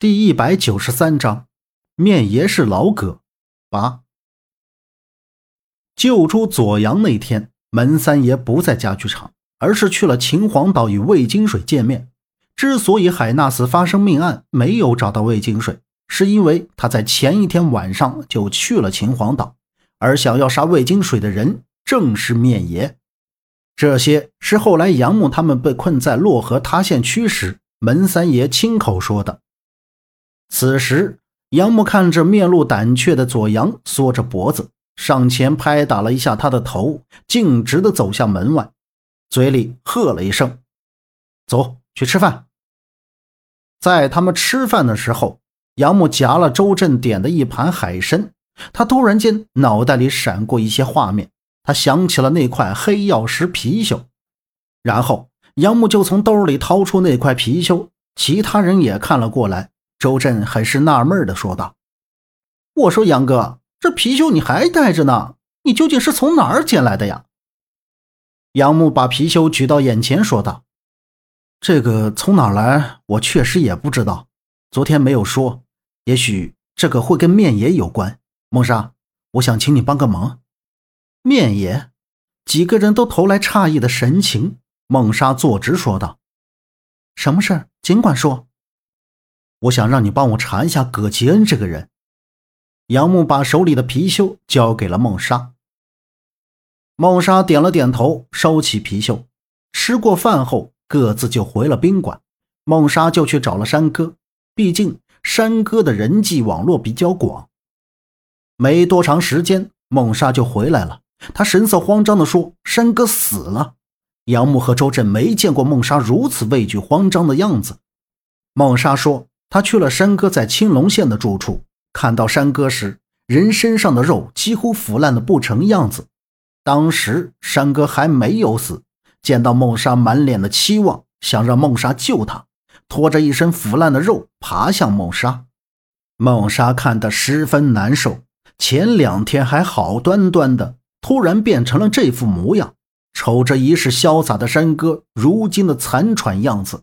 第一百九十三章，面爷是老葛。八救出左阳那天，门三爷不在家具厂，而是去了秦皇岛与魏金水见面。之所以海纳斯发生命案没有找到魏金水，是因为他在前一天晚上就去了秦皇岛，而想要杀魏金水的人正是面爷。这些是后来杨木他们被困在洛河塌陷区时，门三爷亲口说的。此时，杨木看着面露胆怯的左阳，缩着脖子上前拍打了一下他的头，径直的走向门外，嘴里喝了一声：“走去吃饭。”在他们吃饭的时候，杨木夹了周震点的一盘海参，他突然间脑袋里闪过一些画面，他想起了那块黑曜石貔貅，然后杨木就从兜里掏出那块貔貅，其他人也看了过来。周震很是纳闷的说道：“我说杨哥，这貔貅你还带着呢？你究竟是从哪儿捡来的呀？”杨木把貔貅举到眼前说道：“这个从哪儿来，我确实也不知道，昨天没有说。也许这个会跟面爷有关。梦莎，我想请你帮个忙。”面爷，几个人都投来诧异的神情。梦莎坐直说道：“什么事？尽管说。”我想让你帮我查一下葛吉恩这个人。杨木把手里的貔貅交给了孟莎。孟莎点了点头，收起貔貅。吃过饭后，各自就回了宾馆。孟莎就去找了山哥，毕竟山哥的人际网络比较广。没多长时间，孟莎就回来了。她神色慌张地说：“山哥死了。”杨木和周震没见过孟莎如此畏惧慌张的样子。孟莎说。他去了山哥在青龙县的住处，看到山哥时，人身上的肉几乎腐烂的不成样子。当时山哥还没有死，见到孟莎满脸的期望，想让孟莎救他，拖着一身腐烂的肉爬向孟莎。孟莎看得十分难受，前两天还好端端的，突然变成了这副模样，瞅着一世潇洒的山哥如今的残喘样子。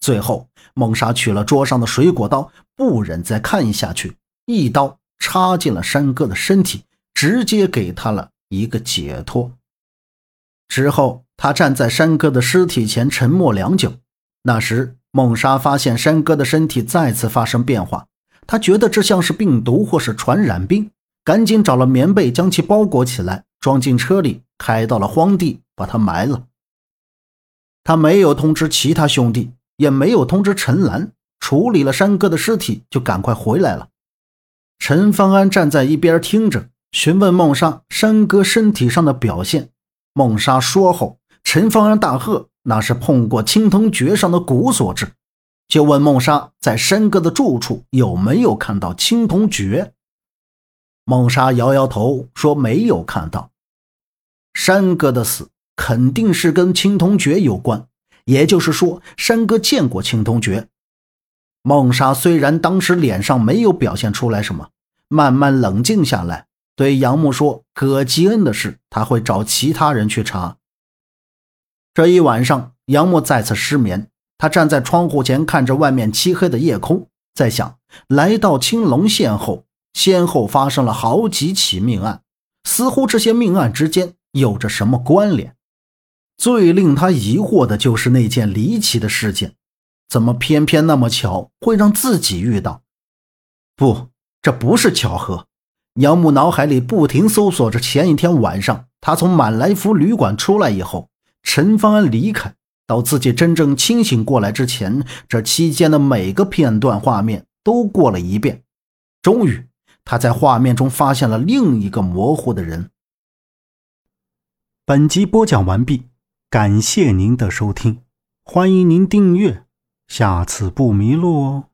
最后，孟莎取了桌上的水果刀，不忍再看下去，一刀插进了山哥的身体，直接给他了一个解脱。之后，他站在山哥的尸体前，沉默良久。那时，孟莎发现山哥的身体再次发生变化，他觉得这像是病毒或是传染病，赶紧找了棉被将其包裹起来，装进车里，开到了荒地，把他埋了。他没有通知其他兄弟。也没有通知陈兰，处理了山哥的尸体，就赶快回来了。陈方安站在一边听着，询问孟莎山哥身体上的表现。孟莎说后，陈方安大喝：“那是碰过青铜诀上的蛊所致。”就问孟莎在山哥的住处有没有看到青铜爵。孟莎摇摇头说：“没有看到。”山哥的死肯定是跟青铜爵有关。也就是说，山哥见过青铜诀。孟莎虽然当时脸上没有表现出来什么，慢慢冷静下来，对杨木说：“葛吉恩的事，他会找其他人去查。”这一晚上，杨木再次失眠。他站在窗户前，看着外面漆黑的夜空，在想：来到青龙县后，先后发生了好几起命案，似乎这些命案之间有着什么关联。最令他疑惑的就是那件离奇的事件，怎么偏偏那么巧会让自己遇到？不，这不是巧合。杨木脑海里不停搜索着前一天晚上他从满来福旅馆出来以后，陈方安离开到自己真正清醒过来之前，这期间的每个片段画面都过了一遍。终于，他在画面中发现了另一个模糊的人。本集播讲完毕。感谢您的收听，欢迎您订阅，下次不迷路哦。